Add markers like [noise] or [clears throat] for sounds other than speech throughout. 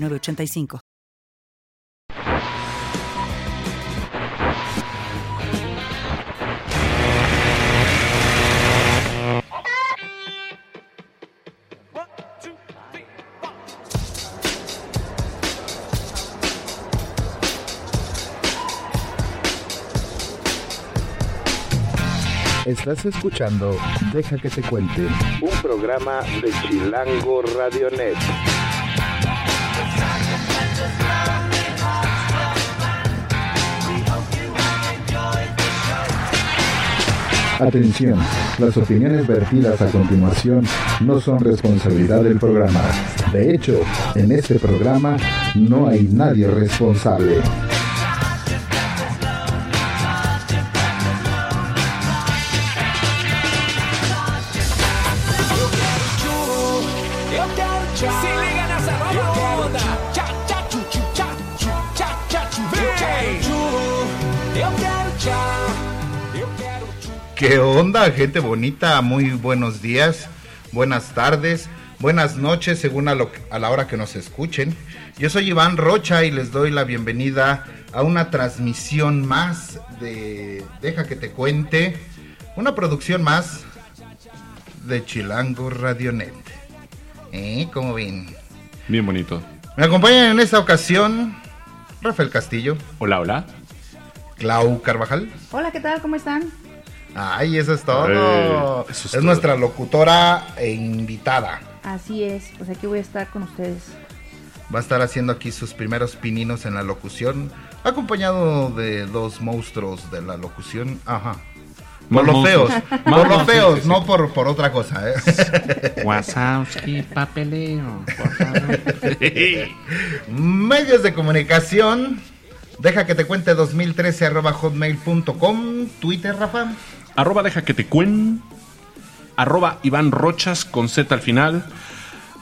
906985. Estás escuchando Deja que te cuente, un programa de Chilango Radionet. Atención, las opiniones vertidas a continuación no son responsabilidad del programa. De hecho, en este programa no hay nadie responsable. ¿Qué onda, gente bonita? Muy buenos días, buenas tardes, buenas noches, según a, lo, a, la hora que nos escuchen. Yo soy Iván Rocha y les doy la bienvenida a una transmisión más de Deja que te cuente, una producción más de Chilango Radionet. ¿Eh? ¿Cómo ven? Bien bonito. Me acompañan en esta ocasión Rafael Castillo. Hola, hola. Clau Carvajal. Hola, ¿qué tal? ¿Cómo están? Ay, eso es todo. eso es es nuestra locutora e invitada. Así es, pues aquí voy a estar con ustedes. Va a estar haciendo aquí sus primeros pininos en la locución, acompañado de dos monstruos de la locución. Ajá. Por los feos, monstruos. por Más los monstruos, feos, sí, sí. no por, por otra cosa. ¿eh? [laughs] Wazowski, papeleo. Medios de comunicación. Deja que te cuente 2013 arroba hotmail.com. Twitter, Rafa. Arroba deja que te cuen. Arroba Iván Rochas con Z al final.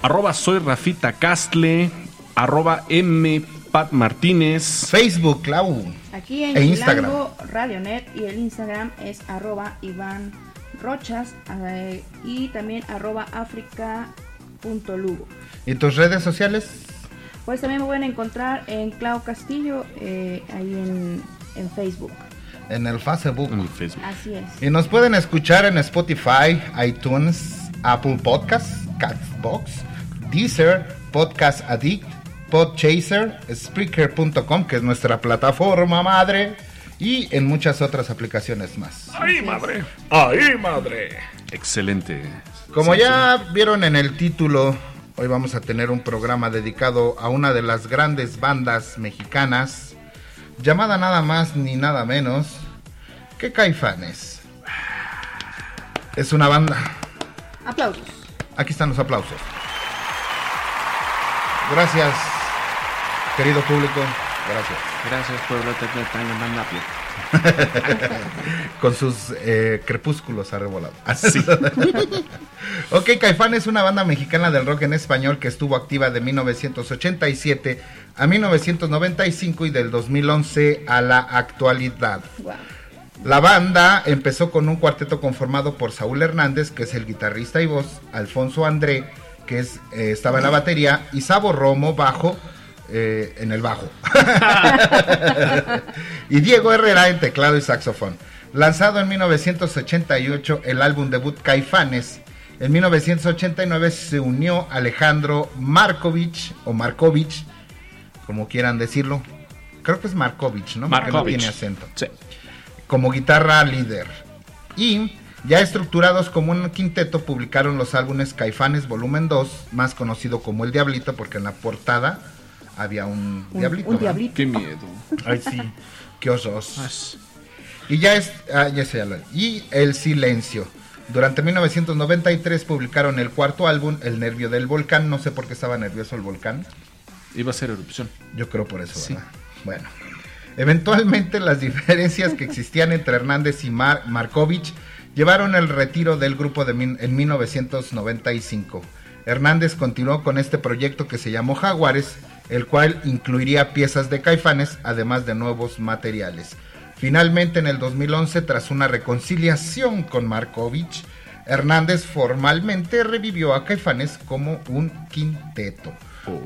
Arroba soy Rafita Castle. Arroba M Pat Martínez. Facebook, Clau. Aquí en E Chilango Radionet y el Instagram es arroba Iván Rochas eh, y también arroba africa.lugo. ¿Y tus redes sociales? Pues también me pueden encontrar en Clau Castillo, eh, ahí en, en Facebook. En el Facebook. En el Facebook. Así es. Y nos pueden escuchar en Spotify, iTunes, Apple Podcasts, Catbox, Deezer, Podcast Addict, Podchaser, Spreaker.com, que es nuestra plataforma madre, y en muchas otras aplicaciones más. ¡Ay, madre! ¡Ay, madre! Excelente. Como Sí, ya vieron en el título, hoy vamos a tener un programa dedicado a una de las grandes bandas mexicanas, llamada nada más ni nada menos que Caifanes. Es una banda. Aplausos. Aquí están los aplausos. Gracias, querido público. Gracias. Gracias, pueblo. Te, te, [laughs] Con sus eh, crepúsculos arrebolados. [laughs] ok, Caifán es una banda mexicana del rock en español que estuvo activa de 1987 a 1995 y del 2011 a la actualidad. Wow. La banda empezó con un cuarteto conformado por Saúl Hernández, que es el guitarrista y voz, Alfonso André, que es, eh, estaba en la batería, y Sabo Romo, bajo, eh, en el bajo. [laughs] y Diego Herrera en teclado y saxofón. Lanzado en 1988 el álbum debut Caifanes. En 1989 se unió Alejandro Markovich o Markovich, como quieran decirlo. Creo que es Markovich, ¿no? Porque no Markovich. tiene acento Sí. como guitarra líder. Y ya estructurados como un quinteto, publicaron los álbumes Caifanes Volumen 2, más conocido como El Diablito, porque en la portada había un, Un, diablito. un diablito. Qué miedo. Ay, sí. Qué osos. Y ya es. ah, ya sé, ya lo- Y El Silencio. Durante 1993 publicaron el cuarto álbum, El Nervio del Volcán. No sé por qué estaba nervioso el volcán. Iba a ser erupción. Yo creo por eso, ¿verdad? Bueno. Eventualmente las diferencias que existían entre Hernández y Mar Markovich llevaron el retiro del grupo de min- en 1995. Hernández continuó con este proyecto que se llamó Jaguares, el cual incluiría piezas de Caifanes, además de nuevos materiales. Finalmente, en el 2011, tras una reconciliación con Markovich, Hernández formalmente revivió a Caifanes como un quinteto.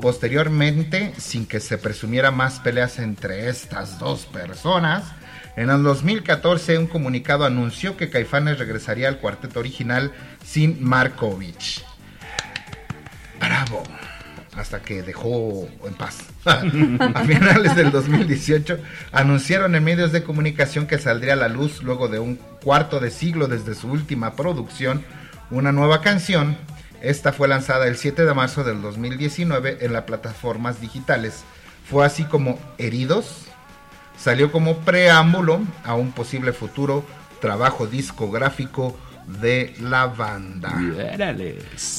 Posteriormente, sin que se presumiera más peleas entre estas dos personas, en el 2014 un comunicado anunció que Caifanes regresaría al cuarteto original sin Markovich. Bravo. Hasta que dejó en paz. [laughs] a finales del 2018 anunciaron en medios de comunicación que saldría a la luz luego de un cuarto de siglo desde su última producción una nueva canción. Esta fue lanzada el 7 de marzo del 2019 en las plataformas digitales. Fue así como Heridos salió como preámbulo a un posible futuro trabajo discográfico de la banda.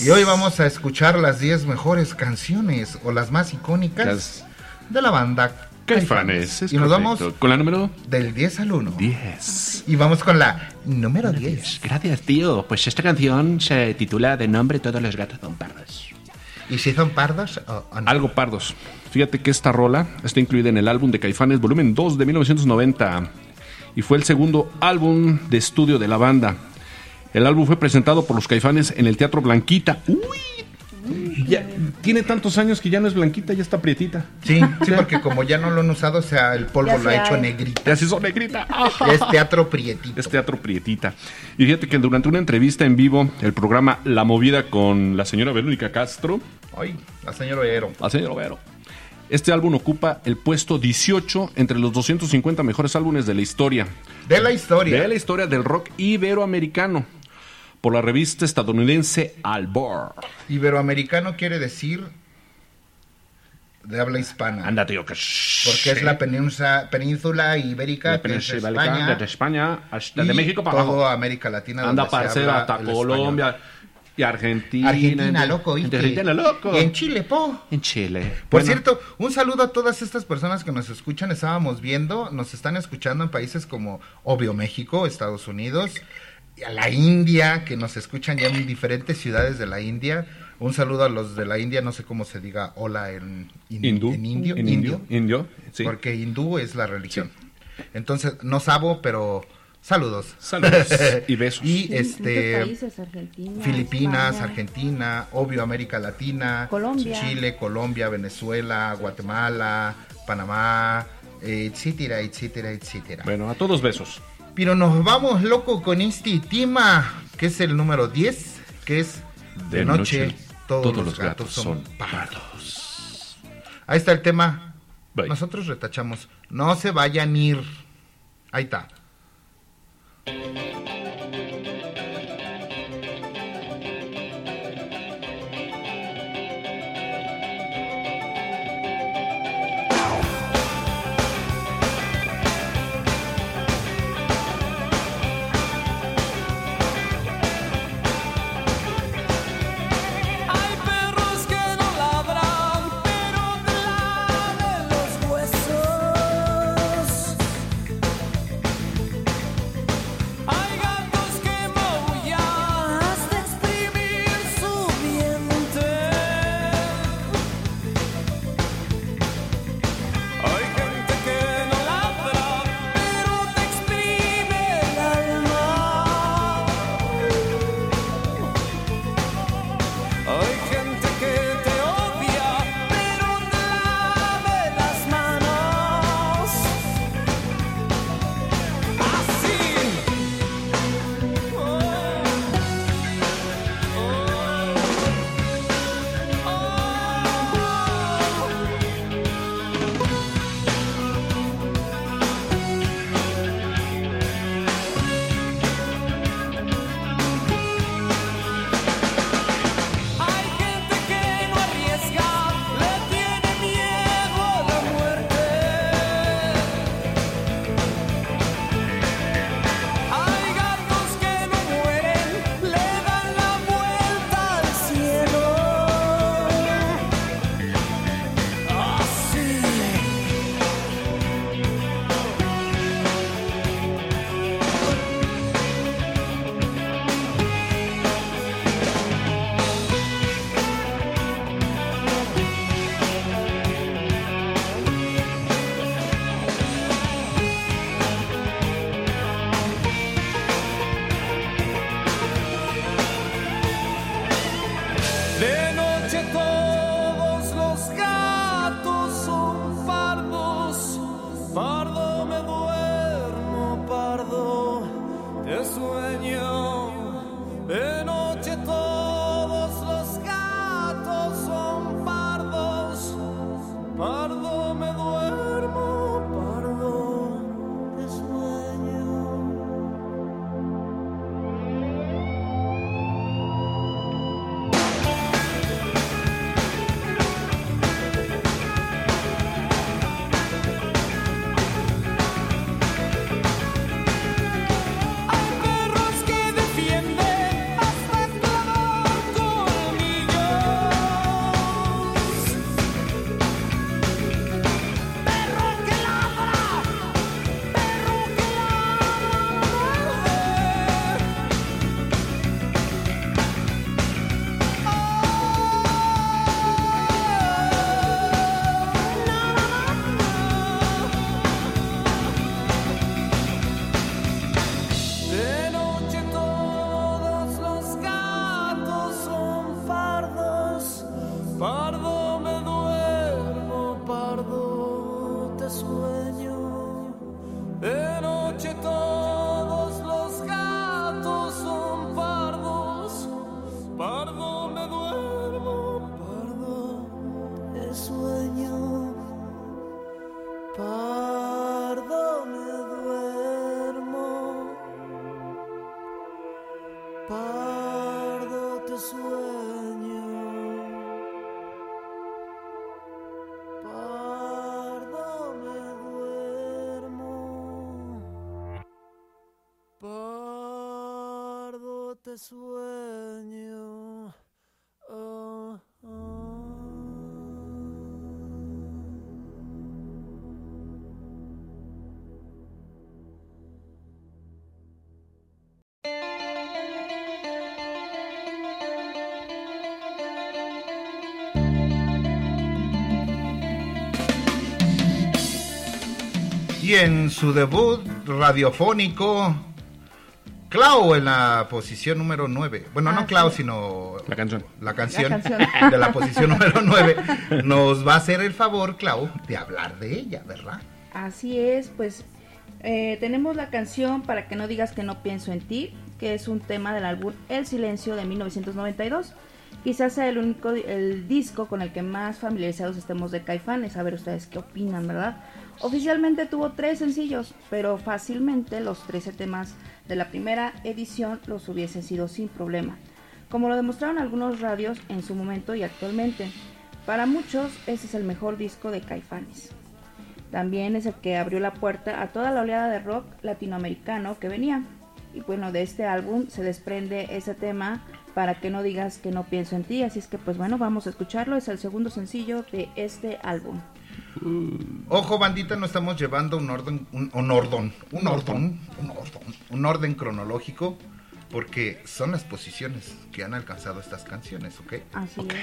Y hoy vamos a escuchar las 10 mejores canciones o las más icónicas Las- de la banda Caifanes. es Y nos vamos. Con la número del 10 al 1. 10. Y vamos con la número 10. Gracias, tío. Pues esta canción se titula De nombre todos los gatos son pardos. ¿Y si son pardos o, o no? Algo pardos. Fíjate que esta rola está incluida en el álbum de Caifanes volumen 2 de 1990 y fue el segundo álbum de estudio de la banda. El álbum fue presentado por los Caifanes en el Teatro Blanquita. Uy, ya tiene tantos años que ya no es blanquita, ya está prietita. Sí, sí, porque como ya no lo han usado, o sea, el polvo Ya lo ha hecho hay. negrita. Ya se hizo negrita. Es teatro prietito. Es teatro prietita. Y fíjate que durante una entrevista en vivo, el programa La Movida con la señora Verónica Castro, Ay, la señora Oero. la señora Vero, este álbum ocupa el puesto 18 entre los 250 mejores álbumes de la historia. De la historia. De la historia del rock iberoamericano. Por la revista estadounidense Albor. Iberoamericano quiere decir de habla hispana. Anda, tío, que Porque es la península, península ibérica, La península España, ibérica, desde España hasta y de México para todo abajo. América Latina. Anda, habla hasta Colombia y Argentina. Argentina, loco, ¿viste? Argentina, loco. Y en Chile, po. En Chile. Por Bueno. cierto, un saludo a todas estas personas que nos escuchan. Estábamos viendo, nos están escuchando en países como, obvio, México, Estados Unidos, y a la India, que nos escuchan ya en diferentes ciudades de la India. Un saludo a los de la India, no sé cómo se diga hola en, in- Hindú. en indio. En indio. Indio, sí. Porque hindú es la religión. Entonces, no sabo, pero saludos. Saludos [laughs] y besos. Y este países, Argentina, Filipinas, España. Argentina, obvio América Latina, Colombia. Chile, Colombia, Venezuela, Guatemala, Panamá, etcétera, etcétera, etcétera. Bueno, a todos besos. Pero nos vamos loco con este tema, que es el número 10, que es de, noche, todos, los gatos, son pardos. Ahí está el tema. Bye. Nosotros retachamos. No se vayan a ir. Ahí está. Sueño. Ah. Y en su debut radiofónico, Clau en la posición número 9. Bueno, no Ah, Clau, sí. sino La canción. la canción, La canción. [laughs] de la posición número 9. Nos va a hacer el favor, Clau, de hablar de ella, ¿verdad? Así es, pues eh, tenemos la canción Para que no digas que no pienso en ti, que es un tema del álbum El Silencio de 1992. Quizás sea el único el disco con el que más familiarizados estemos de Caifanes. A ver ustedes qué opinan, ¿verdad? Oficialmente tuvo tres sencillos, pero fácilmente los 13 temas de la primera edición los hubiesen sido sin problema, como lo demostraron algunos radios en su momento y actualmente. Para muchos, ese es el mejor disco de Caifanes. También es el que abrió la puerta a toda la oleada de rock latinoamericano que venía. Y bueno, de este álbum se desprende ese tema para que no digas que no pienso en ti. Así es que pues bueno, vamos a escucharlo. Es el segundo sencillo de este álbum. Ojo, bandita, no estamos llevando un orden, un, un orden, un orden, un orden, un orden cronológico, porque son las posiciones que han alcanzado estas canciones, ¿ok? Así es.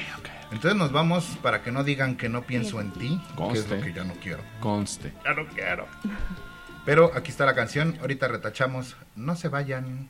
Entonces nos vamos para que no digan que no pienso en ti, que es lo que ya no quiero. Conste. Ya no quiero. Pero aquí está la canción, ahorita retachamos, no se vayan.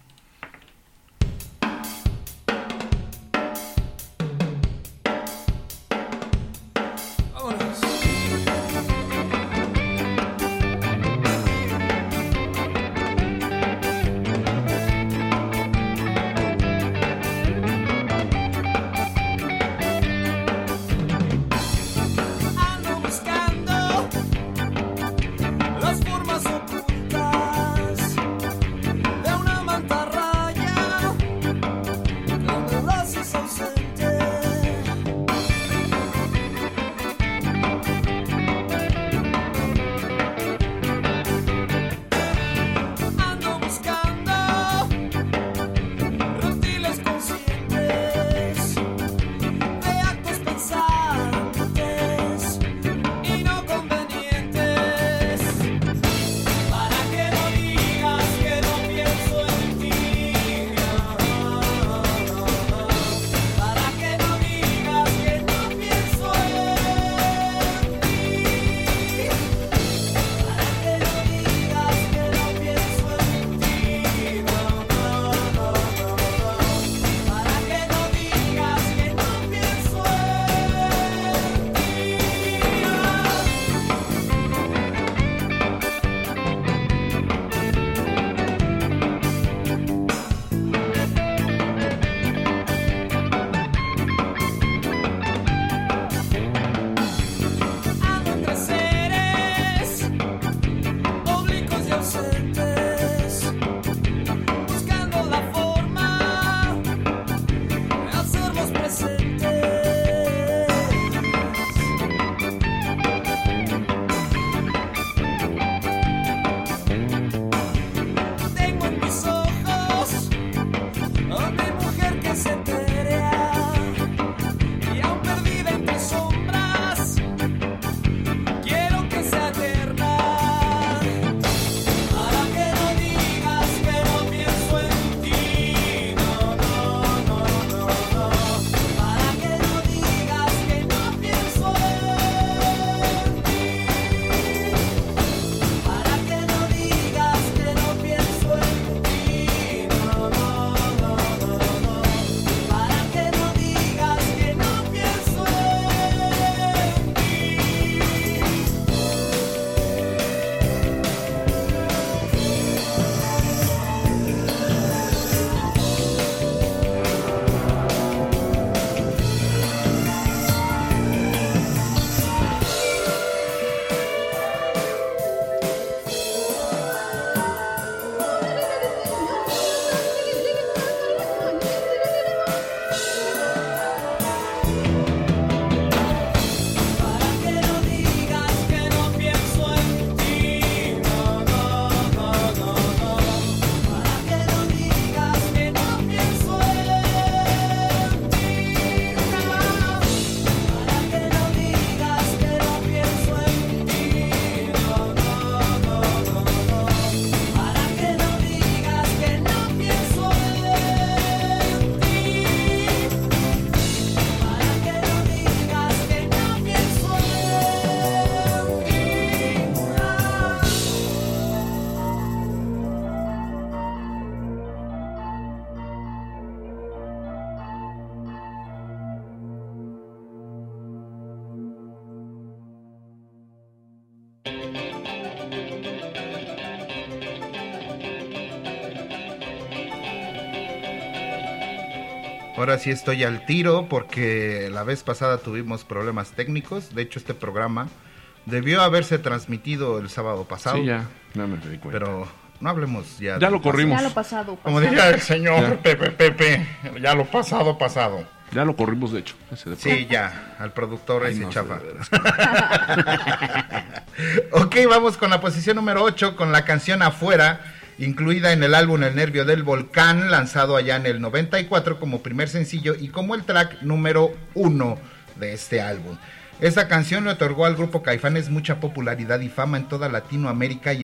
Sí estoy al tiro porque la vez pasada tuvimos problemas técnicos. De hecho, este programa debió haberse transmitido el sábado pasado. Sí, ya, no me di cuenta. Pero no hablemos ya. Ya lo corrimos. Ya lo pasado. Como diría el señor Ya. Pepe Pepe, ya lo pasado, pasado. Ya lo corrimos, de hecho. ese de Sí, ya, al productor Ay, ese no chafa. [laughs] ok, vamos con la posición número 8, con la canción Afuera, incluida en el álbum El Nervio del Volcán, lanzado allá en el 94 como primer sencillo y como el track número 1 de este álbum. Esta canción le otorgó al grupo Caifanes mucha popularidad y fama en toda Latinoamérica y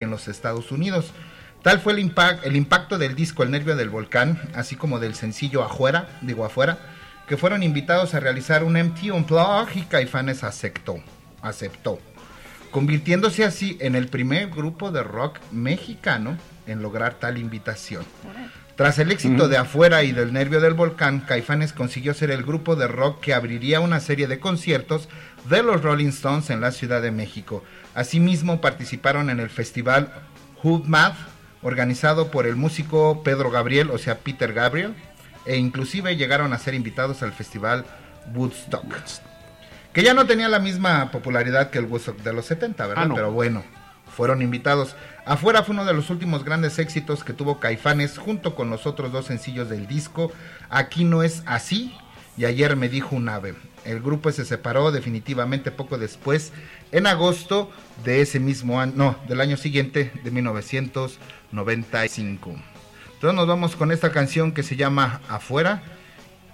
En los Estados Unidos. Tal fue el, impact, el impacto del disco El Nervio del Volcán, así como del sencillo Afuera, digo afuera, que fueron invitados a realizar un MT Unplugged y Caifanes aceptó, aceptó, convirtiéndose así en el primer grupo de rock mexicano en lograr tal invitación. Tras el éxito de Afuera y del Nervio del Volcán, Caifanes consiguió ser el grupo de rock que abriría una serie de conciertos de los Rolling Stones en la Ciudad de México. Asimismo, participaron en el festival Hood Math, organizado por el músico Pedro Gabriel, o sea, Peter Gabriel, e inclusive llegaron a ser invitados al festival Woodstock, que ya no tenía la misma popularidad que el Woodstock de los 70, ¿verdad? Ah, no. Pero bueno, fueron invitados. Afuera fue uno de los últimos grandes éxitos que tuvo Caifanes junto con los otros dos sencillos del disco. Aquí no es así y ayer me dijo un ave. El grupo se separó definitivamente poco después, en agosto de ese mismo año, no, del año siguiente, de 1995. Entonces nos vamos con esta canción que se llama Afuera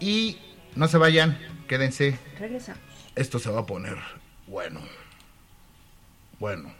y no se vayan, quédense, Regresamos. esto se va a poner bueno. Bueno.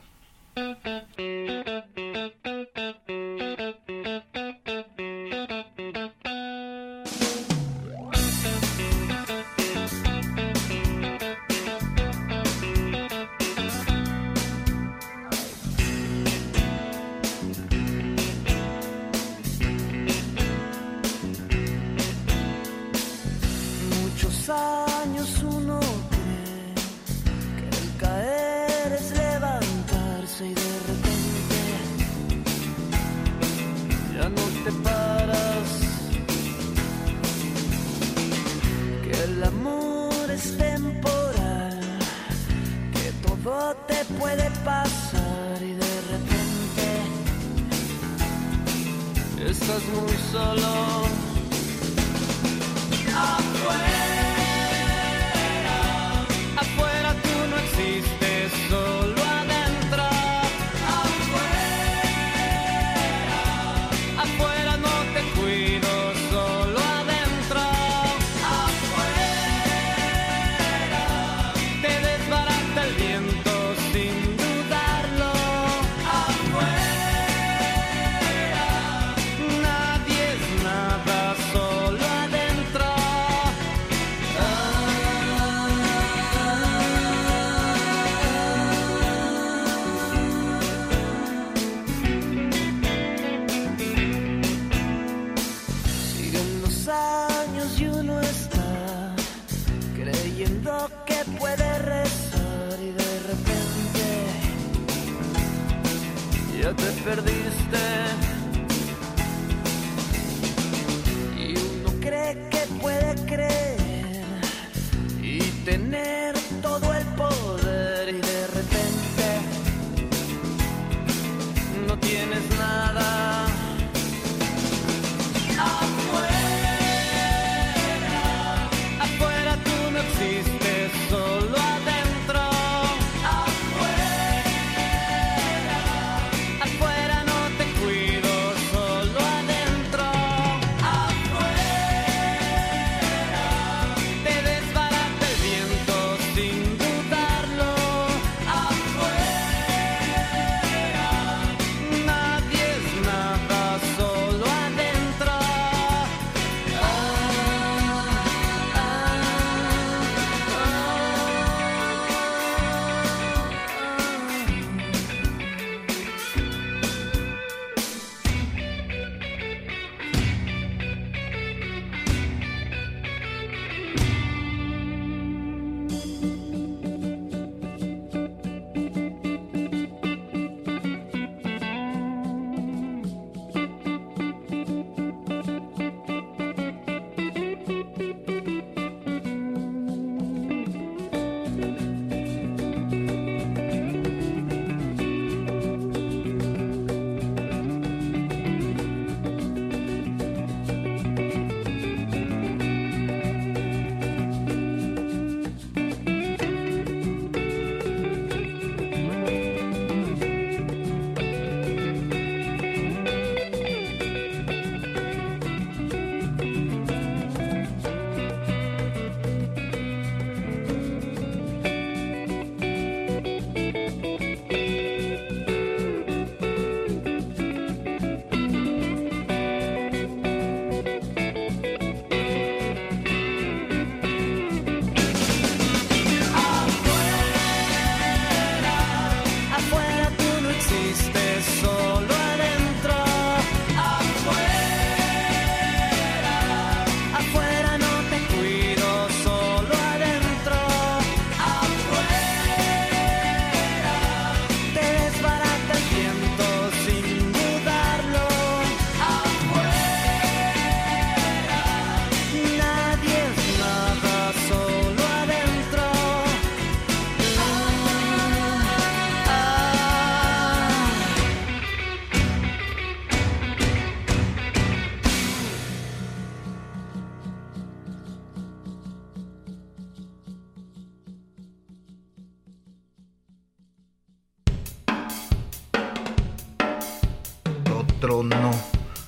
Otro no.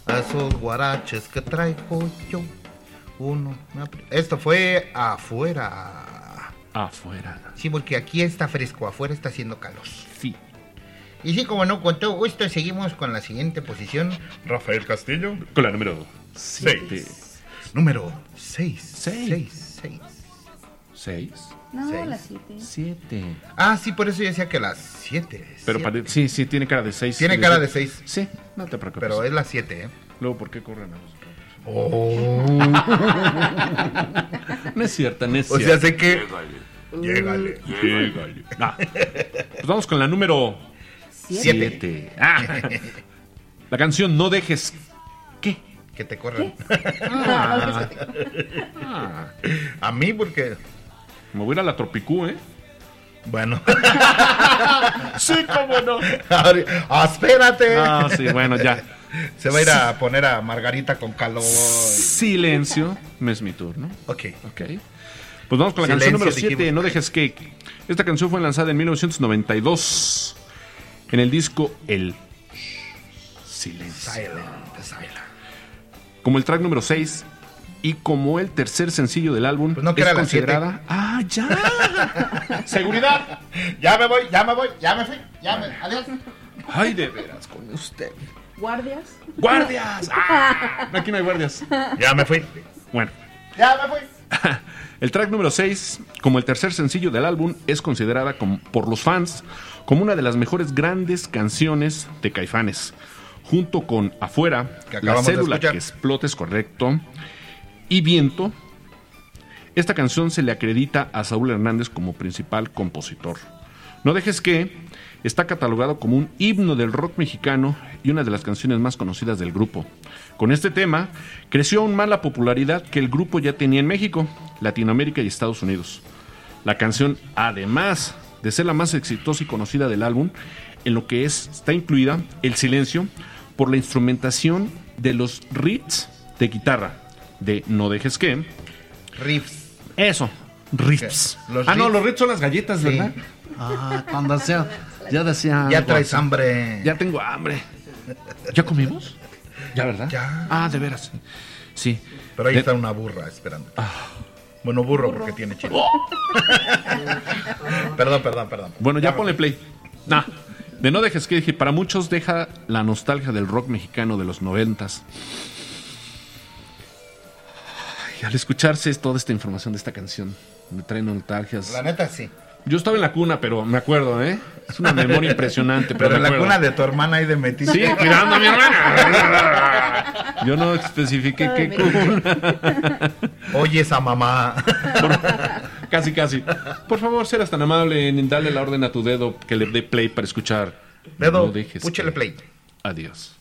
A esos guaraches que traigo yo. Uno. Esto fue afuera. Afuera. Sí, porque aquí está fresco, afuera está haciendo calor. Sí. Y sí, como no, con todo gusto seguimos con la siguiente posición. Rafael Castillo. Con la número 7. Número 6. Seis. 6. 6. 6. No, Seis. las siete. 7. Ah, sí, por eso yo decía que las 7. Pero pare- sí, sí, tiene cara de 6. Tiene cara de 6. Sí, no te preocupes. Pero es las 7, ¿eh? Luego, ¿por qué corren a los Oh. [laughs] No es cierta, no es O sea, cierta. sé que. Llégale. Llégale. Ah, Pues vamos con la número Siete. 7. La canción No dejes. ¿Qué? Que te corran. Ah. Ah. [laughs] A mí, porque. Me voy a ir a la Tropicú, ¿eh? Bueno. [laughs] sí, cómo no. [laughs] Ah, espérate. Ah, sí, bueno, ya. Se va a ir a poner a Margarita con calor. Silencio. Me es mi turno. Ok. Ok. Pues vamos con la canción número 7, dijimos. No dejes que. Esta canción fue lanzada en 1992 en el disco El Silencio. Silent, silent. Como el track número 6 y como el tercer sencillo del álbum Pues no, que es era la considerada. ¡Ah, ya! [laughs] ¡Seguridad! Ya me voy, ya me voy, ya me fui, ya me. Adiós. ¡Ay, de veras con usted! ¿Guardias? ¡Guardias! [laughs] ¡Ah! Aquí no hay guardias. Ya me fui. Bueno. Ya me fui. [laughs] El track número 6, como el tercer sencillo del álbum, es considerada como- por los fans como una de las mejores grandes canciones de Caifanes. Junto con Afuera, Que La célula que explota es correcto y Viento. Esta canción se le acredita a Saúl Hernández como principal compositor. No dejes que está catalogado como un himno del rock mexicano y una de las canciones más conocidas del grupo. Con este tema creció aún más la popularidad que el grupo ya tenía en México, Latinoamérica y Estados Unidos. La canción, además de ser la más exitosa y conocida del álbum, en lo que es, está incluida el silencio por la instrumentación de los riffs de guitarra de No dejes que. Riffs. Eso, riffs. Los ah, no, los riffs son las galletas, Sí. ¿verdad? Ah, cuando hacía, ya decía. Ya traes hambre. Ya tengo hambre. ¿Ya comimos? ¿Ya, verdad? Ya. Ah, de veras. Sí. Pero ahí De- está una burra esperando. Bueno, burro, porque tiene chile. [laughs] perdón, perdón, perdón. Bueno, ya ponle play. Nah, de no dejes que dije, para muchos deja la nostalgia del rock mexicano de los noventas. Al escucharse toda esta información de esta canción, me trae nostalgias. La neta sí. Yo estaba en la cuna, pero me acuerdo, ¿eh? Es una memoria impresionante, pero, Pero en la acuerdo. cuna de tu hermana ahí de metiche. Sí, cuidando a mi hermana. Yo no especifiqué Ay, qué cuna. Oye esa mamá. Casi, casi. Por favor, serás tan amable en darle la orden a tu dedo que le dé play para escuchar. Dedo, No dejes play. Adiós.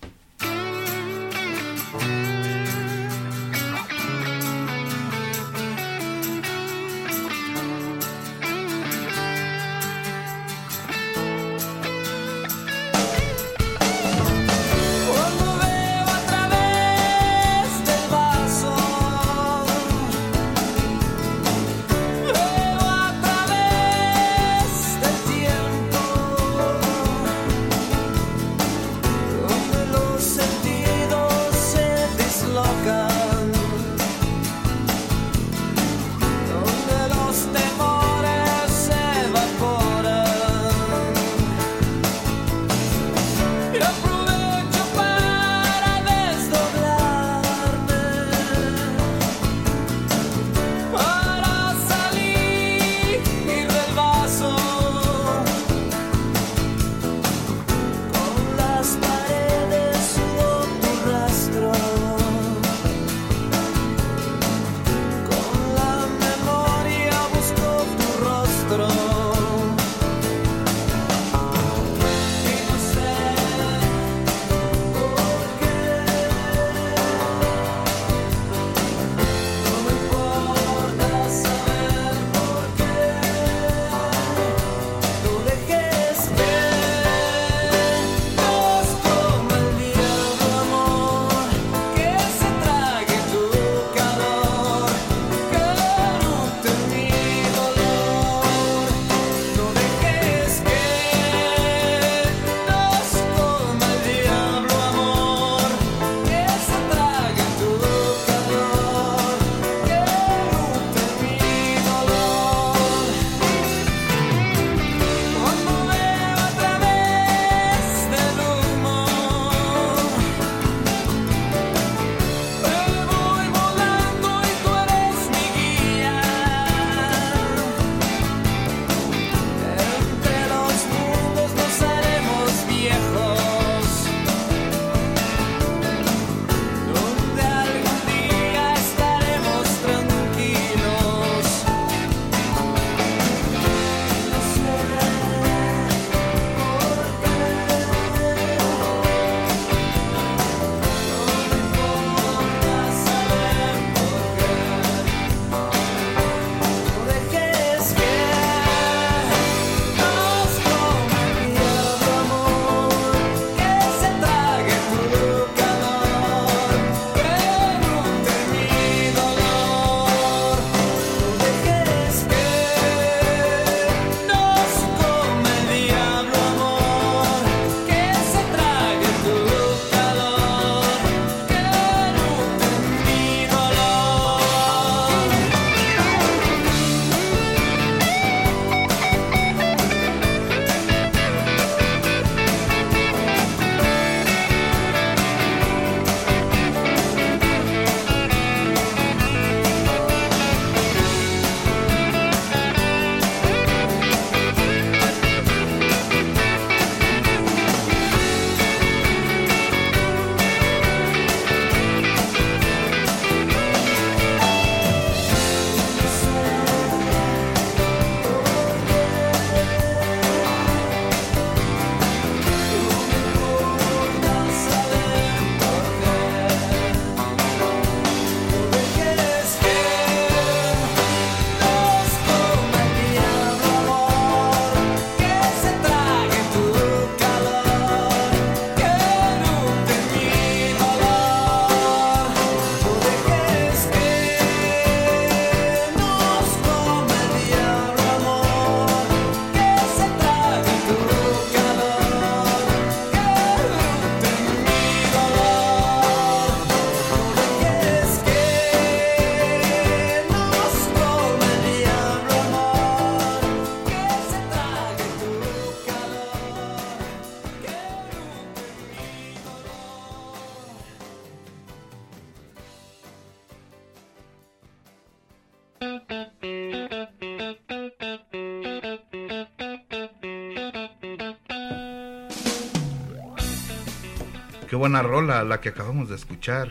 Buena rola la que acabamos de escuchar.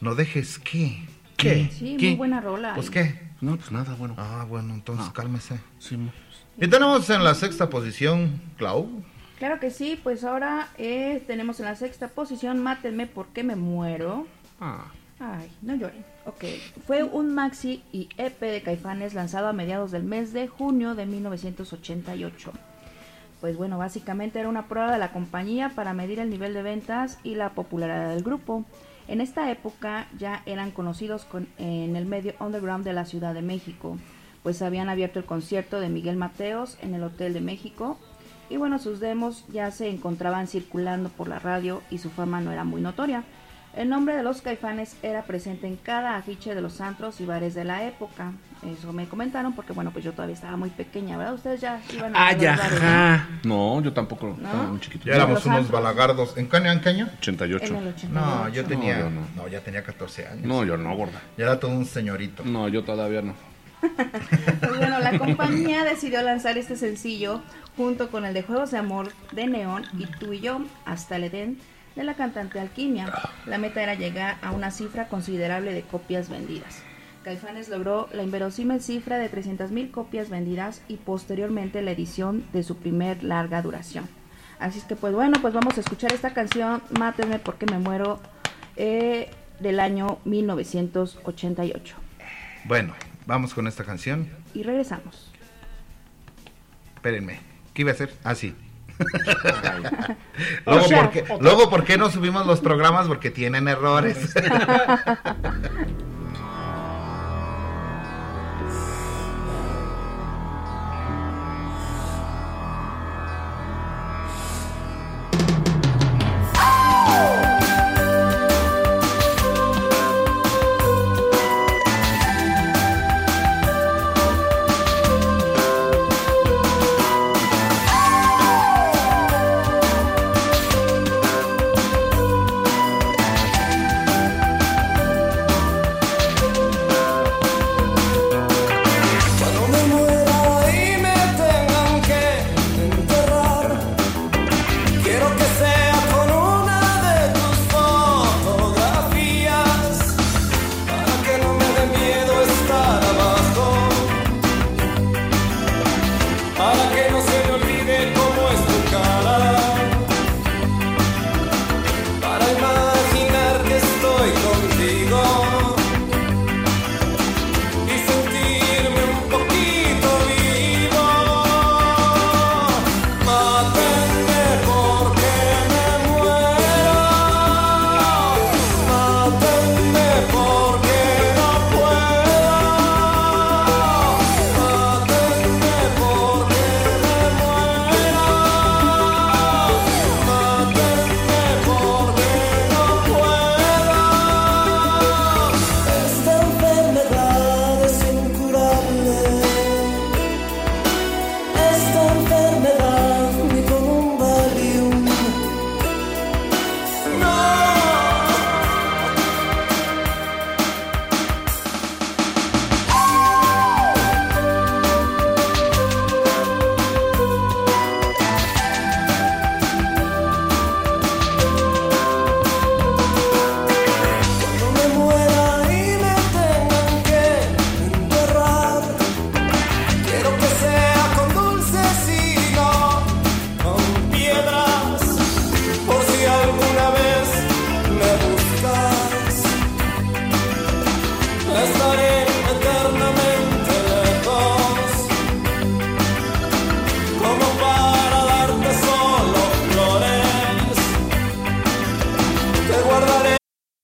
No dejes que. ¿Qué? Sí, ¿Qué? muy buena rola. Pues qué. No, pues nada, bueno. Ah, bueno, entonces cálmese. Sí, Y tenemos en la sexta posición, Clau. Claro que sí, pues ahora eh, tenemos en la sexta posición Mátenme porque me muero. Ah. Ay, no lloren. Ok, fue un maxi y EP de Caifanes lanzado a mediados del mes de junio de 1988. Pues bueno, básicamente era una prueba de la compañía para medir el nivel de ventas y la popularidad del grupo. En esta época ya eran conocidos con- en el medio underground de la Ciudad de México, pues habían abierto el concierto de Miguel Mateos en el Hotel de México y bueno, sus demos ya se encontraban circulando por la radio y su fama no era muy notoria. El nombre de los caifanes era presente en cada afiche de los antros y bares de la época. Eso me comentaron porque, bueno, pues yo todavía estaba muy pequeña, ¿verdad? Ustedes ya iban a Ay, los bares, ¿no? ajá. No, yo tampoco. Estaba muy chiquito. Ya éramos unos antros. balagardos. ¿En qué año? ¿En qué año? 88. En el 88. No, yo tenía. yo No, no. ya tenía 14 años. No, yo no, gorda. Ya era todo un señorito. No, yo todavía no. Pues bueno, la compañía decidió lanzar este sencillo junto con el de Juegos de Amor de Neón y Tú y Yo hasta el Edén de la cantante Alquimia. La meta era llegar a una cifra considerable de copias vendidas. Caifanes logró la inverosímil cifra de 300.000 copias vendidas y posteriormente la edición de su primer larga duración. Así es que pues bueno, pues vamos a escuchar esta canción, Mátenme porque me muero, eh, del año 1988. Bueno, vamos con esta canción. Y regresamos. Espérenme. ¿Qué iba a hacer? Ah, sí. [laughs] luego, Otra, ¿por qué, otra. luego, ¿por qué no subimos los programas? Porque tienen errores. [laughs]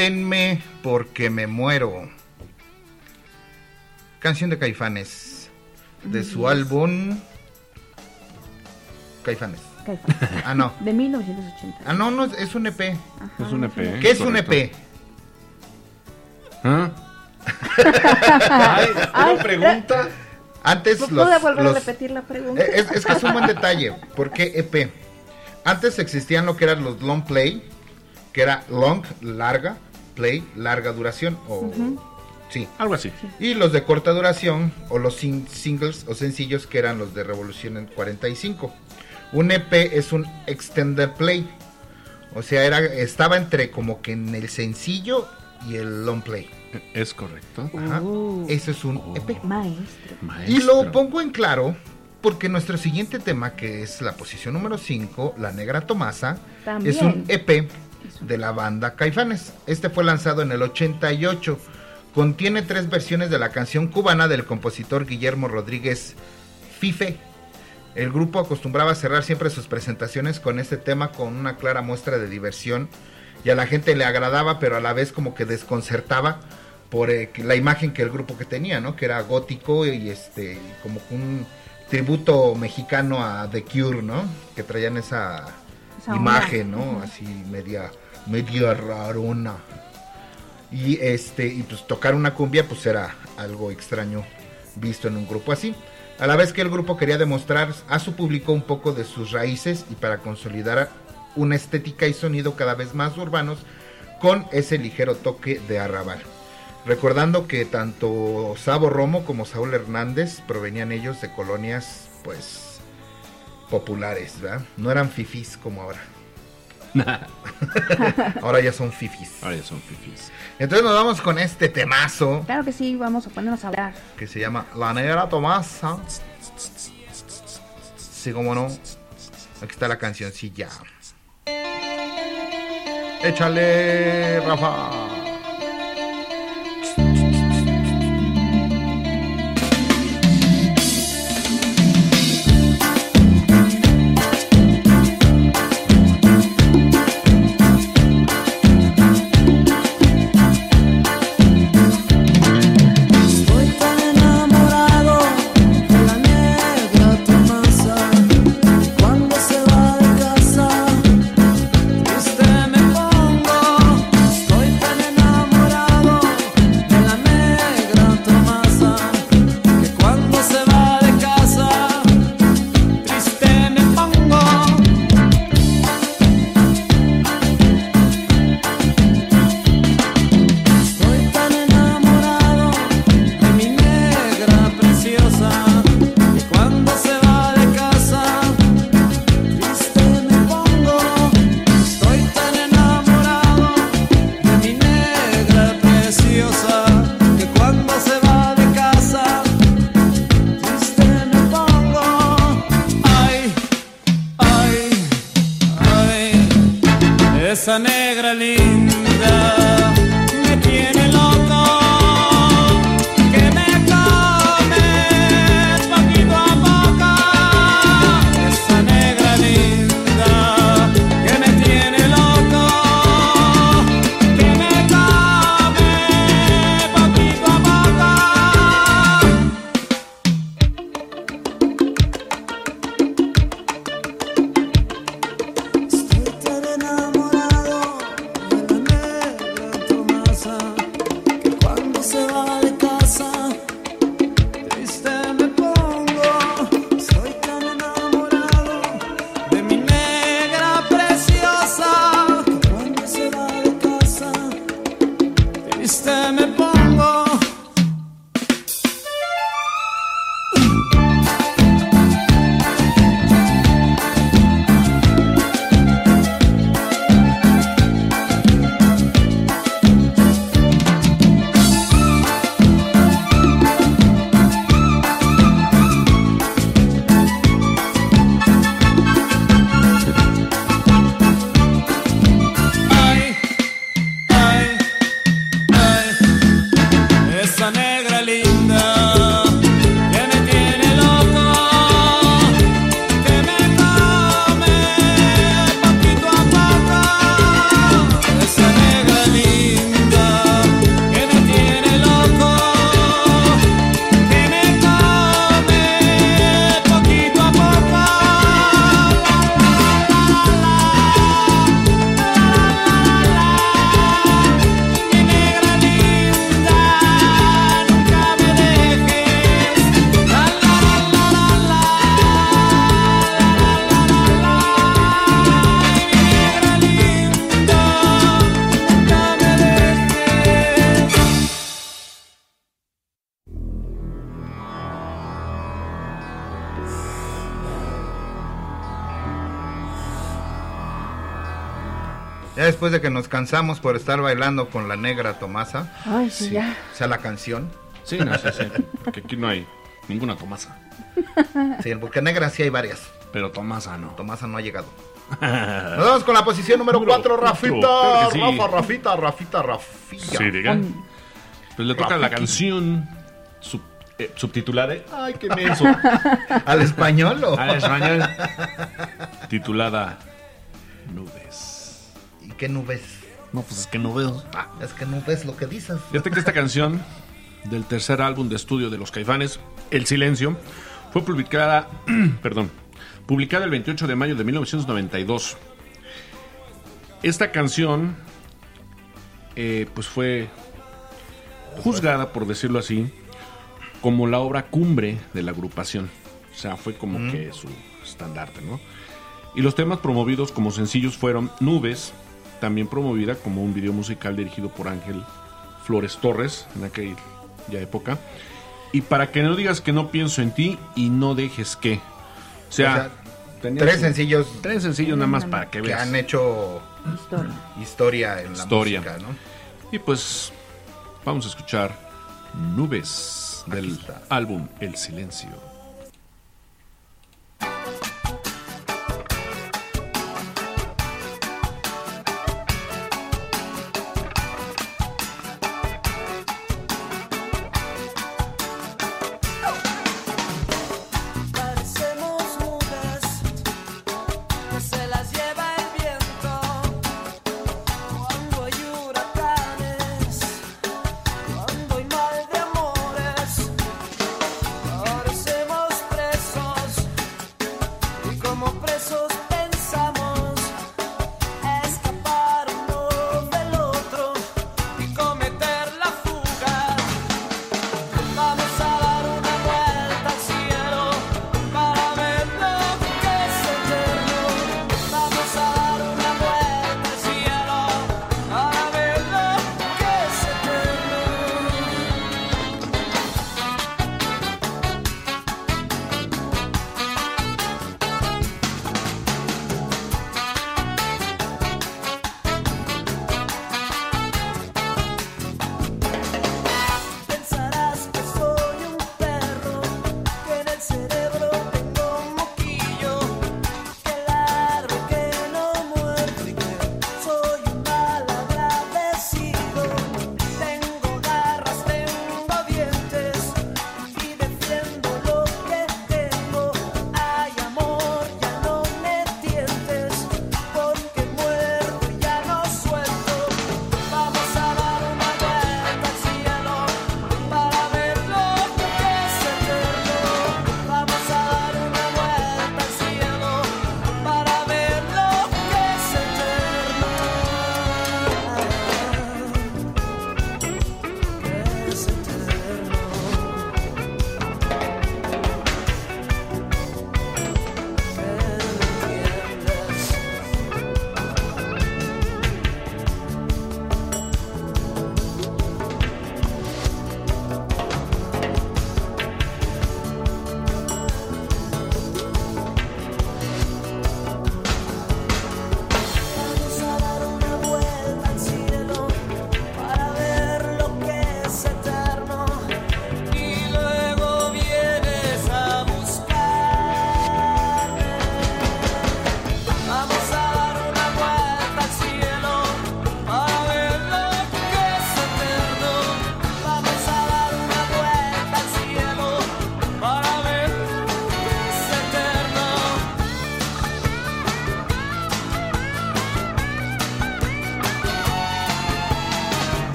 Mátenme porque me muero. Canción de Caifanes. De su álbum. Caifanes. Caifanes. Ah, no. De 1980. Ah, no, no, es un EP. Es un EP. ¿Qué es un correcto. EP? ¿Ah? Ay, Ay, una pregunta. Antes ¿Puedo los, volver los- a repetir la pregunta? Eh, Es, es que es un buen detalle. ¿Por qué EP? Antes existían lo que eran los long play, que era long, larga, play, larga duración. O. Sí. Algo así. Y los de corta duración, o los sin- singles o sencillos, que eran los de Revolución en 45. Un EP es un extended play. O sea, era, estaba entre como que en el sencillo y el long play. Es correcto. Ajá. Eso es un EP. Uh. Maestro. Y lo pongo en claro porque nuestro siguiente tema, que es la posición número 5, La Negra Tomasa, También. es un EP de la banda Caifanes. Este fue lanzado en el 88. Contiene tres versiones de la canción cubana del compositor Guillermo Rodríguez Fife. El grupo acostumbraba a cerrar siempre sus presentaciones con este tema con una clara muestra de diversión y a la gente le agradaba, pero a la vez como que desconcertaba por eh, la imagen que el grupo que tenía, ¿no? Que era gótico y este como un tributo mexicano a The Cure, ¿no? Que traían esa, Imagen. ¿no? Así media media rarona. Y este y pues tocar una cumbia pues era algo extraño visto en un grupo así. A la vez que el grupo quería demostrar a su público un poco de sus raíces y para consolidar una estética y sonido cada vez más urbanos con ese ligero toque de arrabal. Recordando que tanto Sabo Romo como Saúl Hernández provenían ellos de colonias pues populares, ¿verdad? No eran fifis como ahora. [laughs] ahora ya son fifis. Ahora ya son fifis. Entonces nos vamos con este temazo Claro que sí, vamos a ponernos a hablar. que se llama La Negra Tomasa. Sí, como no. Aquí está la cancioncilla. Échale, Rafa. Después de que nos cansamos por estar bailando con la negra Tomasa, Ay, sí, ya. o sea, la canción. Sí, no, sí, sí. Porque aquí no hay ninguna Tomasa. Sí, porque negra sí hay varias. Pero Tomasa no. Tomasa no ha llegado. [laughs] Nos vamos con la posición número Número 4, cuatro, Rafita. sí. Rafa, Rafita, Rafita, Rafilla. Sí, digan. Pues le toca la canción sub- eh, subtitulada. Ay, qué menso. [laughs] ¿Al español o? Al español. [laughs] Titulada Nubes. ¿Y qué nubes? No, pues es que no veo. Ah, es que no ves lo que dices. Fíjate que esta canción del tercer álbum de estudio de los Caifanes, El Silencio, fue publicada, [clears throat] perdón, publicada el 28 de mayo de 1992. Esta canción, eh, pues fue juzgada, por decirlo así, como la obra cumbre de la agrupación. O sea, fue como Mm. que su estandarte, ¿no? Y los temas promovidos como sencillos fueron Nubes, también promovida como un video musical dirigido por Ángel Flores Torres en aquella época. Y para que no digas que no pienso en ti y no dejes que. O sea, O sea, tres sencillos Tres sencillos nada más para que que veas. han hecho Historia. historia en la música, ¿no? Y pues vamos a escuchar Nubes del álbum El Silencio.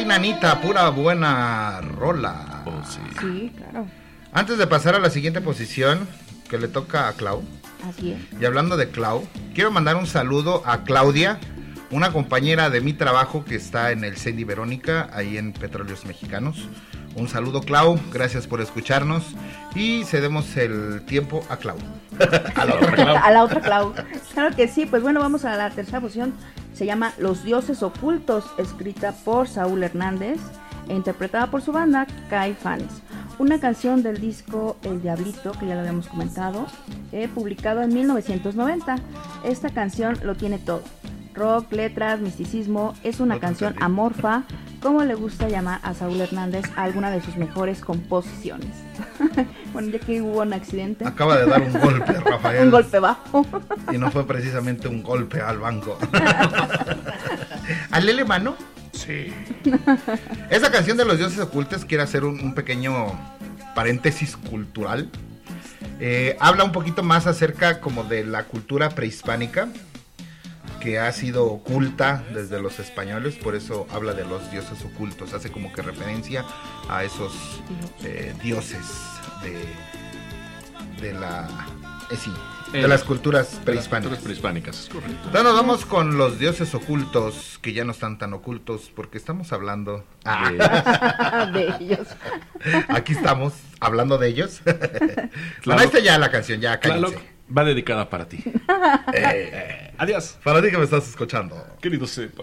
Ay, nanita, pura buena rola. Oh, sí. Sí, claro. Antes de pasar a la siguiente posición, que le toca a Clau, Así es. y hablando de Clau, quiero mandar un saludo a Claudia, una compañera de mi trabajo que está en el Sandy Verónica, ahí en Petróleos Mexicanos. Un saludo, Clau, gracias por escucharnos y cedemos el tiempo a Clau. [laughs] a la otra Clau. A la otra Clau. Claro que sí, pues bueno, vamos a la tercera posición. Se llama Los Dioses Ocultos, escrita por Saúl Hernández e interpretada por su banda Caifanes. Una canción del disco El Diablito, que ya lo habíamos comentado, eh, publicado en 1990. Esta canción lo tiene todo. Rock, letras, misticismo, es una canción amorfa, como le gusta llamar a Saúl Hernández alguna de sus mejores composiciones. [laughs] bueno, ya que hubo un accidente. Acaba de dar un golpe, [laughs] Rafael. un golpe bajo. Y no fue precisamente un golpe al banco. [laughs] ¿Al Lele Mano? Sí. Esa canción de los dioses ocultos quiere hacer un, un pequeño paréntesis cultural. Eh, habla un poquito más acerca como de la cultura prehispánica que ha sido oculta desde los españoles, por eso habla de los dioses ocultos, hace como que referencia a esos eh, dioses de, de la... eh, sí, de Eh, las culturas de las prehispánicas. culturas prehispánicas, es correcto. Entonces nos vamos con los dioses ocultos, que ya no están tan ocultos, porque estamos hablando... Ah, [laughs] de ellos. aquí estamos hablando de ellos. Claro. [laughs] Bueno, ahí está ya la canción, ya cállense. va dedicada para ti. [laughs] Eh, Adiós. para ti que me estás escuchando. Querido sepa.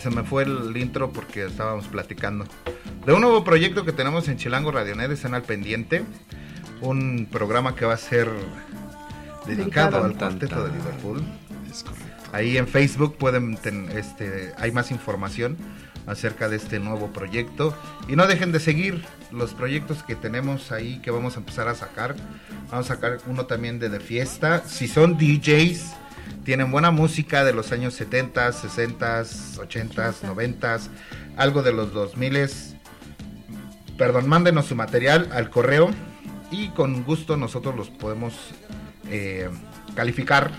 Se me fue el intro porque estábamos platicando de un nuevo proyecto que tenemos en Chilango Radionet, están al pendiente, un programa que va a ser dedicado al cuarteto de Liverpool. Ahí en Facebook pueden, ten- este, hay más información acerca de este nuevo proyecto y no dejen de seguir los proyectos que tenemos ahí que vamos a empezar a sacar. Vamos a sacar uno también de de fiesta. Si son DJs, tienen buena música de los años 70, 60, 80, 90, algo de los 2000. Perdón, mándenos su material al correo y con gusto nosotros los podemos eh, calificar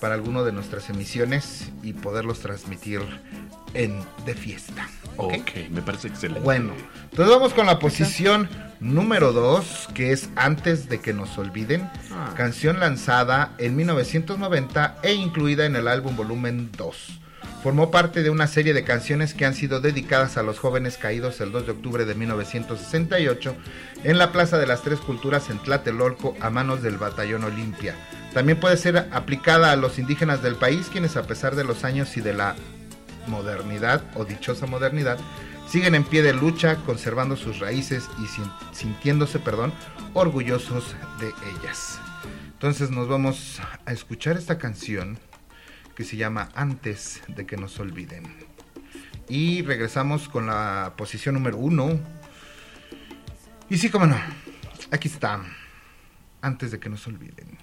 para alguno de nuestras emisiones y poderlos transmitir en de fiesta. ¿Ok? Ok, me parece excelente. Bueno, entonces vamos con la posición número 2, que es Antes de que nos olviden, Ah. canción lanzada en 1990 e incluida en el álbum volumen 2. Formó parte de una serie de canciones que han sido dedicadas a los jóvenes caídos el 2 de octubre de 1968 en la Plaza de las Tres Culturas en Tlatelolco a manos del Batallón Olimpia. También puede ser aplicada a los indígenas del país, quienes a pesar de los años y de la modernidad o dichosa modernidad, siguen en pie de lucha, conservando sus raíces y sin- sintiéndose, perdón, orgullosos de ellas. Entonces nos vamos a escuchar esta canción que se llama Antes de que nos olviden. Y regresamos con la posición número uno. Y sí, como no, aquí está. Antes de que nos olviden.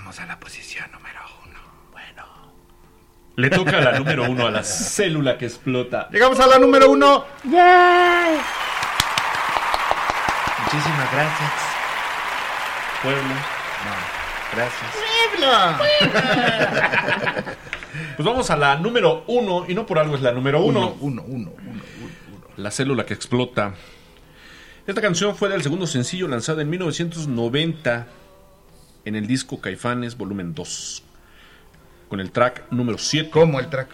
Llegamos a la posición número uno. Bueno. Le toca a la número uno, a la célula que explota. Llegamos a la número uno. ¡Yay! Muchísimas gracias. Puebla. Gracias. [laughs] Pues vamos a la número uno, y no por algo es la número uno. Uno, uno, uno. La célula que explota. Esta canción fue del segundo sencillo lanzado en 1990 en el disco Caifanes Volumen 2. Con el track número 7. ¿Cómo el track?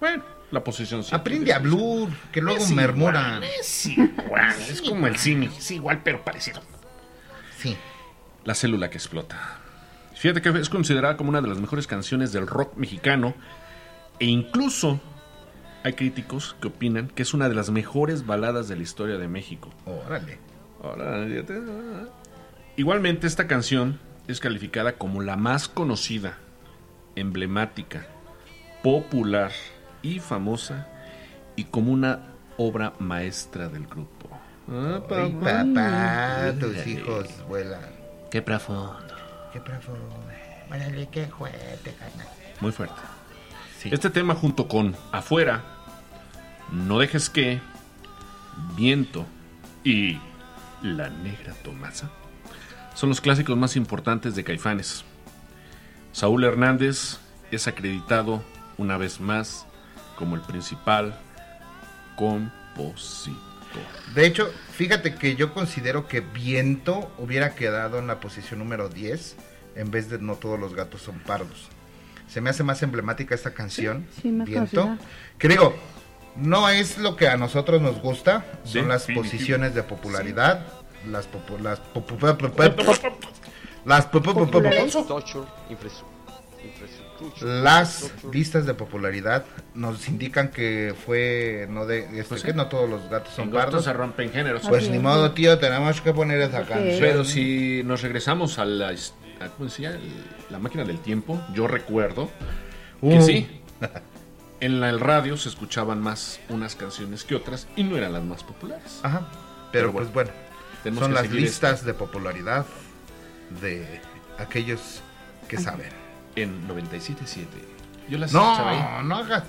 Bueno, la posición 7. Aprende a blur, que luego Es murmuran. igual, Es igual, es como el Simi. Es igual, pero parecido. Sí. La célula que explota. Fíjate que es considerada como una de las mejores canciones del rock mexicano e incluso hay críticos que opinan que es una de las mejores baladas de la historia de México. Órale. Igualmente esta canción es calificada como la más conocida, emblemática, popular y famosa y como una obra maestra del grupo. Ah, Ay, papá, tus hijos vuelan. Qué profundo. Qué profundo. Qué fuerte, carnal. Muy fuerte. Este tema junto con Afuera, No dejes que, Viento y La Negra Tomasa son los clásicos más importantes de Caifanes. Saúl Hernández es acreditado una vez más como el principal compositor. De hecho, fíjate que yo considero que Viento hubiera quedado en la posición número 10 en vez de No todos los gatos son pardos. Se me hace más emblemática esta canción, sí, más Viento. conocida. Que digo, no es lo que a nosotros nos gusta, son las Definitivo. posiciones de popularidad, las popu- las popu- las popu- las listas de popularidad nos indican que fue no de este, Pues sí. que no todos los gatos son En pardos se rompen géneros. pues Así ni es. modo tío tenemos que poner esa canción Pero si nos regresamos a la, his- a- ¿cómo decía? El- la máquina del tiempo, yo recuerdo que Uh. sí, [laughs] en la, el radio se escuchaban más unas canciones que otras y no eran las más populares. Ajá. Pero, pues bueno, tenemos son que las listas de popularidad de aquellos que saben. En 97.7. Yo las No, escuchaba ahí. no hagas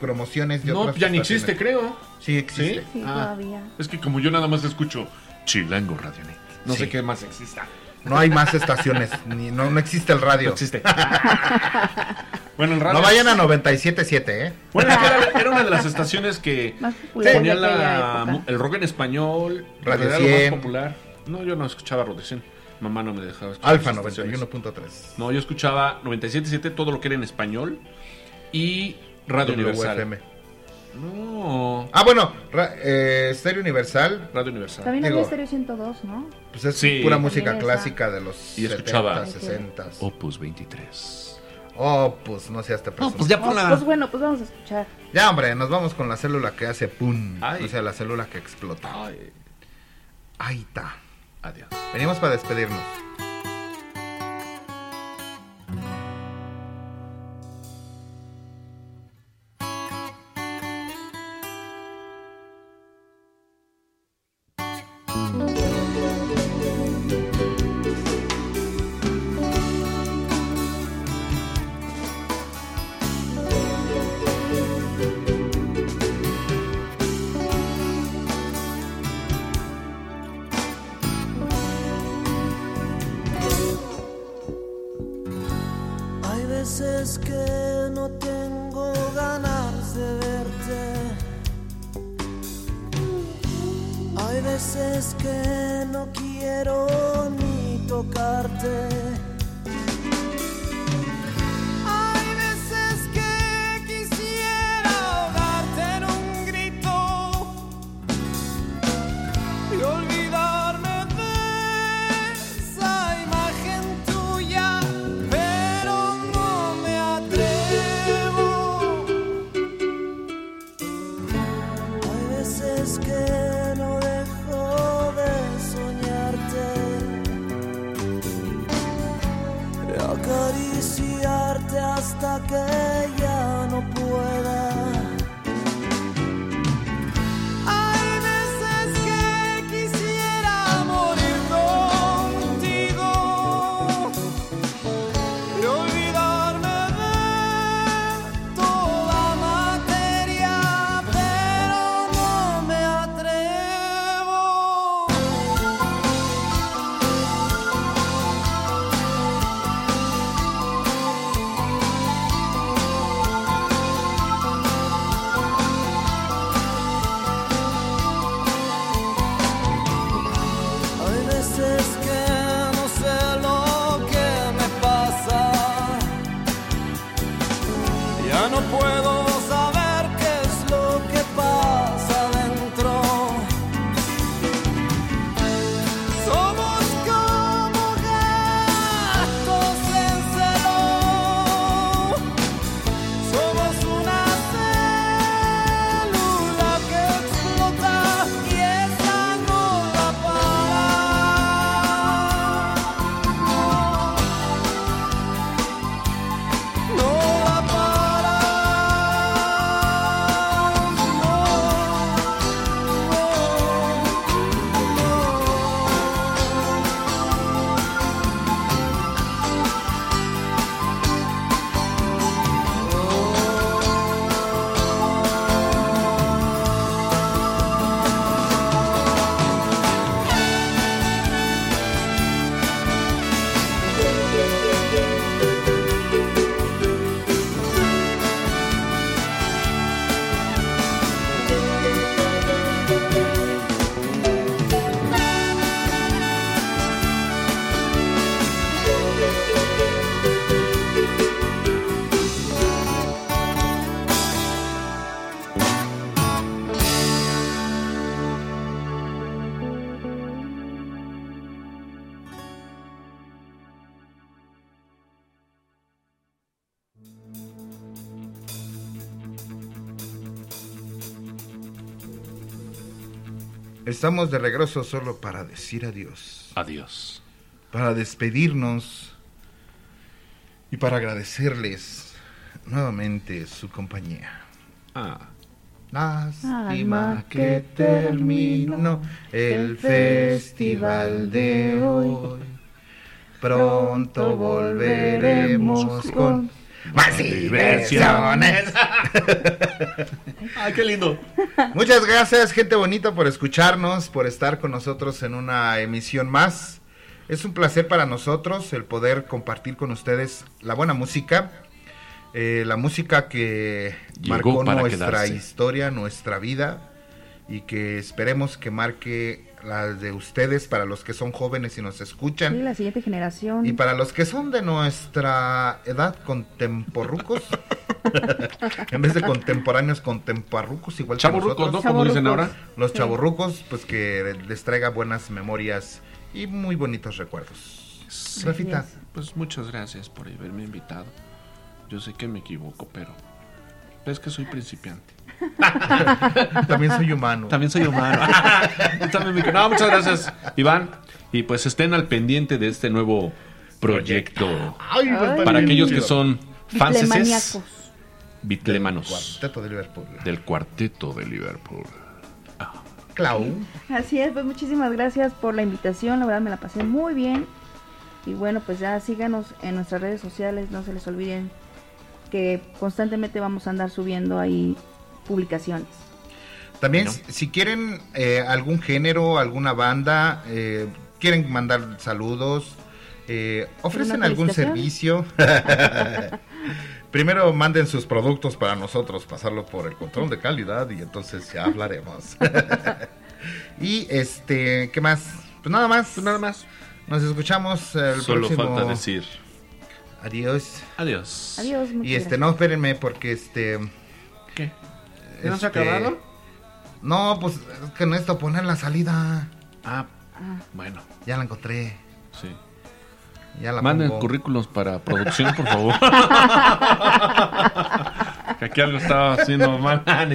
promociones de No, otras ya ni estaciones. existe, creo. Sí existe. Sí, Ah. todavía. Es que como yo nada más escucho Chilango Radionet. No Sí. sé qué más exista. No hay más estaciones, [laughs] ni no, no existe el radio. No existe. [laughs] bueno, el radio. No vayan a 97.7, ¿eh? Bueno, una de las estaciones que [laughs] aquella la- el rock en español. Radio era lo 100. más popular. No, yo no escuchaba Radio 100. Mamá no me dejaba escuchar. Alfa esas estaciones. 91.3. No, yo escuchaba 97.7, todo lo que era en español. Y Radio Universal. WFM. No. Ah, bueno, ra- eh, Stereo Universal, Radio Universal. También Digo, había Stereo 102, ¿no? pues es Sí. pura música clásica de los Y escuchaba 70, 60. Opus 23. Oh, pues no seas te No, pues ya Oh, Pues bueno, pues vamos a escuchar. Ya, hombre, nos vamos con la célula que hace pum. Ay. O sea, la célula que explota. Ay, Ahí está. adiós. Venimos para despedirnos. Estamos de regreso solo para decir adiós. Adiós. Para despedirnos y para agradecerles nuevamente su compañía. Ah. Lástima que terminó el festival de hoy. Pronto volveremos con más diversiones. Ay, [laughs] qué lindo. Muchas gracias, gente bonita, por escucharnos, por estar con nosotros en una emisión más. Es un placer para nosotros el poder compartir con ustedes la buena música, eh, la música que Llegó marcó nuestra quedarse. historia, nuestra vida, y que esperemos que marque la de ustedes para los que son jóvenes y nos Sí, escuchan. la siguiente generación. Y para los que son de nuestra edad, contemporrucos, [laughs] en vez de contemporáneos, contemporrucos, igual Chavorrucos. ¿no? Como dicen ahora. Los Sí. chavorrucos, pues que les traiga buenas memorias y muy bonitos recuerdos. Rafita. Pues muchas gracias por haberme invitado. Yo sé que me equivoco, pero es que soy principiante. [laughs] También soy humano. También soy humano. [laughs] Yo también me- No, muchas gracias, Iván. Y pues estén al pendiente de este nuevo proyecto. Ay, Para aquellos que son Bitlemaníacos. bitlemanos Cuarteto de Liverpool. del cuarteto de Liverpool. Clau. Así es, pues muchísimas gracias por la invitación, la verdad me la pasé muy bien. Y bueno, pues ya síganos en nuestras redes sociales, no se les olviden que constantemente vamos a andar subiendo ahí publicaciones. También, si- si quieren eh, algún género, alguna banda, eh, quieren mandar saludos, eh, ofrecen ¿Una algún servicio, [laughs] Primero manden sus productos para nosotros pasarlo por el control de calidad y entonces ya hablaremos. [laughs] y este, ¿qué más? Pues nada más. Pues nada más. Nos escuchamos el Solo próximo. falta decir Adiós. adiós. Adiós, Y este, gracias. no, espérenme porque este. ¿Qué? ¿Ya no se ha este, acabado? No, pues es que necesito poner la salida. Ah, Ah, bueno, Ya la encontré. sí. Ya la Manden pongo. currículos para producción, por favor. [laughs] que aquí algo estaba haciendo mal. [laughs] Ah, no,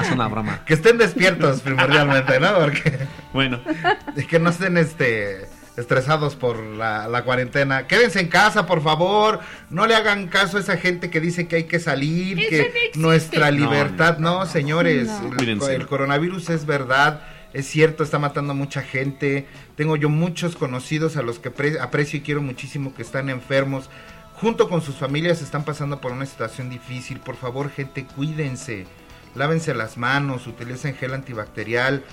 es es una broma. Que estén despiertos primordialmente, ¿no? Porque Bueno, [laughs] y que no estén este estresados por la, la cuarentena. Quédense en casa, por favor. No le hagan caso a esa gente que dice que hay que salir, que nuestra No, libertad. No, no, señores, No. el- el, coronavirus es verdad. Es cierto, está matando a mucha gente. Tengo yo muchos conocidos a los que pre- aprecio y quiero muchísimo que están enfermos. Junto con sus familias están pasando por una situación difícil. Por favor, gente, cuídense. Lávense las manos, utilicen gel antibacterial,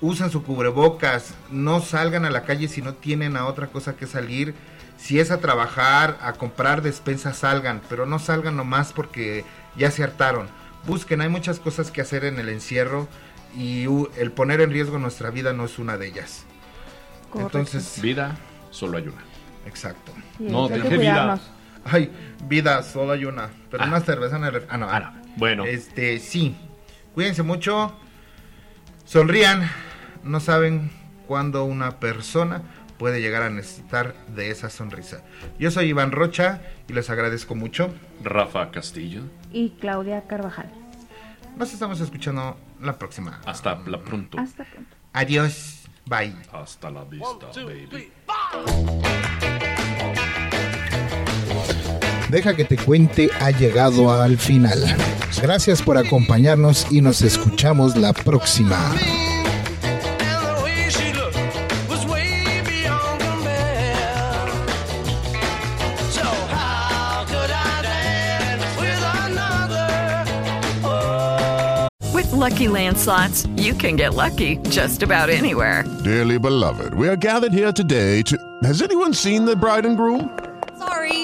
usen su cubrebocas, no salgan a la calle si no tienen a otra cosa que salir. Si es a trabajar, a comprar despensas, salgan, pero no salgan nomás porque ya se hartaron. Busquen, hay muchas cosas que hacer en el encierro y el poner en riesgo nuestra vida no es una de ellas. correcto. Entonces, vida, solo hay una. exacto. Sí, no, hay te dije vida. Ay, vida, solo hay una. Pero Ah. una cerveza en el... Ah, no, ah, no. Bueno, Este, sí. Cuídense mucho. Sonrían. No saben cuándo una persona puede llegar a necesitar de esa sonrisa. Yo soy Iván Rocha y les agradezco mucho. Rafa Castillo. Y Claudia Carvajal. Nos estamos escuchando la próxima. Hasta la pronto. Hasta pronto. Adiós. Bye. Hasta la vista, baby. Deja que te cuente ha llegado al final. Gracias por acompañarnos y nos escuchamos la próxima. And the way she looked was way beyond compare. So how could I dance with another? With Lucky Land slots, you can get lucky just about anywhere. Dearly beloved, we are gathered here today to. Has anyone seen the bride and groom? Sorry,